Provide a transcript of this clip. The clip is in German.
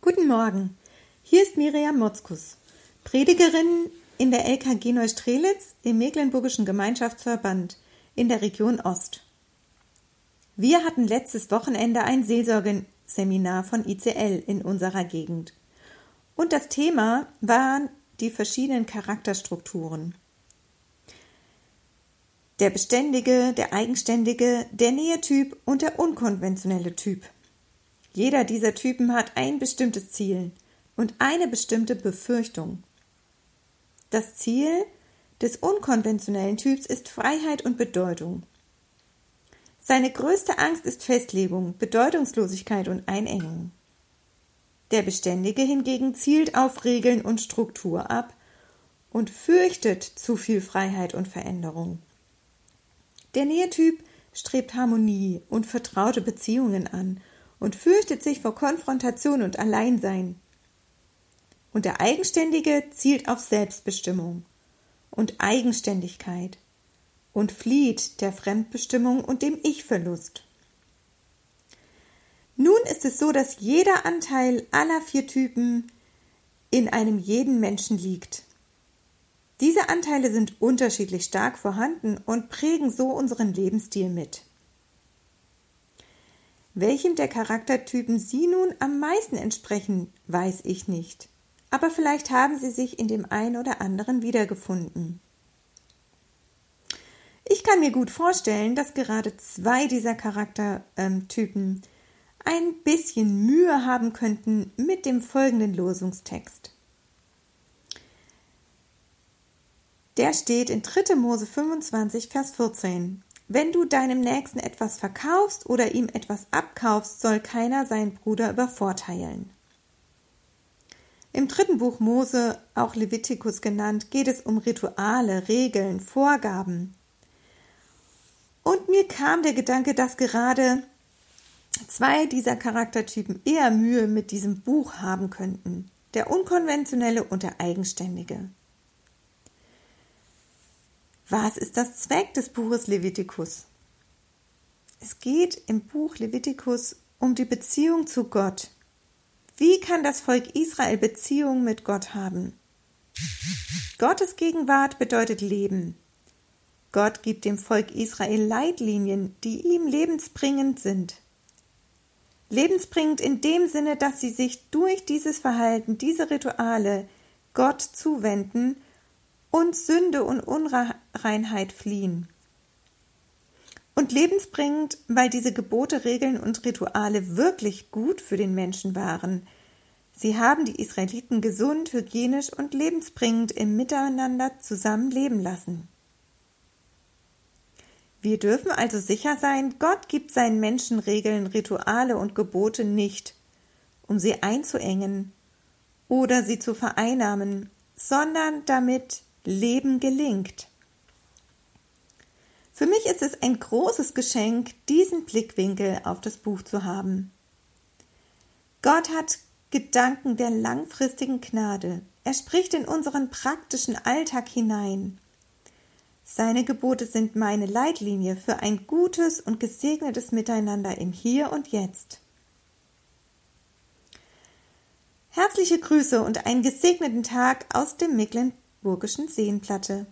Guten Morgen, hier ist Miriam Motzkus, Predigerin in der LKG Neustrelitz im Mecklenburgischen Gemeinschaftsverband in der Region Ost. Wir hatten letztes Wochenende ein Seelsorgeseminar von ICL in unserer Gegend. Und das Thema waren die verschiedenen Charakterstrukturen. Der beständige, der eigenständige, der Nähetyp und der unkonventionelle Typ. Jeder dieser Typen hat ein bestimmtes Ziel und eine bestimmte Befürchtung. Das Ziel des unkonventionellen Typs ist Freiheit und Bedeutung. Seine größte Angst ist Festlegung, Bedeutungslosigkeit und Einengung. Der Beständige hingegen zielt auf Regeln und Struktur ab und fürchtet zu viel Freiheit und Veränderung. Der Nähetyp strebt Harmonie und vertraute Beziehungen an und fürchtet sich vor Konfrontation und Alleinsein. Und der Eigenständige zielt auf Selbstbestimmung und Eigenständigkeit und flieht der Fremdbestimmung und dem Ich-Verlust. Nun ist es so, dass jeder Anteil aller vier Typen in einem jeden Menschen liegt. Diese Anteile sind unterschiedlich stark vorhanden und prägen so unseren Lebensstil mit. Welchem der Charaktertypen Sie nun am meisten entsprechen, weiß ich nicht. Aber vielleicht haben Sie sich in dem einen oder anderen wiedergefunden. Ich kann mir gut vorstellen, dass gerade zwei dieser Charaktertypen ein bisschen Mühe haben könnten mit dem folgenden Losungstext. Der steht in 3. Mose 25, Vers 14. Wenn du deinem Nächsten etwas verkaufst oder ihm etwas abkaufst, soll keiner seinen Bruder übervorteilen. Im dritten Buch Mose, auch Levitikus genannt, geht es um Rituale, Regeln, Vorgaben. Und mir kam der Gedanke, dass gerade zwei dieser Charaktertypen eher Mühe mit diesem Buch haben könnten. Der unkonventionelle und der eigenständige. Was ist das Zweck des Buches Levitikus? Es geht im Buch Levitikus um die Beziehung zu Gott. Wie kann das Volk Israel Beziehung mit Gott haben? Gottes Gegenwart bedeutet Leben. Gott gibt dem Volk Israel Leitlinien, die ihm lebensbringend sind. Lebensbringend in dem Sinne, dass sie sich durch dieses Verhalten, diese Rituale Gott zuwenden und Sünde und Unreinheit fliehen. Und lebensbringend, weil diese Gebote, Regeln und Rituale wirklich gut für den Menschen waren. Sie haben die Israeliten gesund, hygienisch und lebensbringend im Miteinander zusammen leben lassen. Wir dürfen also sicher sein, Gott gibt seinen Menschen Regeln, Rituale und Gebote nicht, um sie einzuengen oder sie zu vereinnahmen, sondern damit Leben gelingt. Für mich ist es ein großes Geschenk, diesen Blickwinkel auf das Buch zu haben. Gott hat Gedanken der langfristigen Gnade. Er spricht in unseren praktischen Alltag hinein. Seine Gebote sind meine Leitlinie für ein gutes und gesegnetes Miteinander im Hier und Jetzt. Herzliche Grüße und einen gesegneten Tag aus dem Mecklenburg Burgischen Seenplatte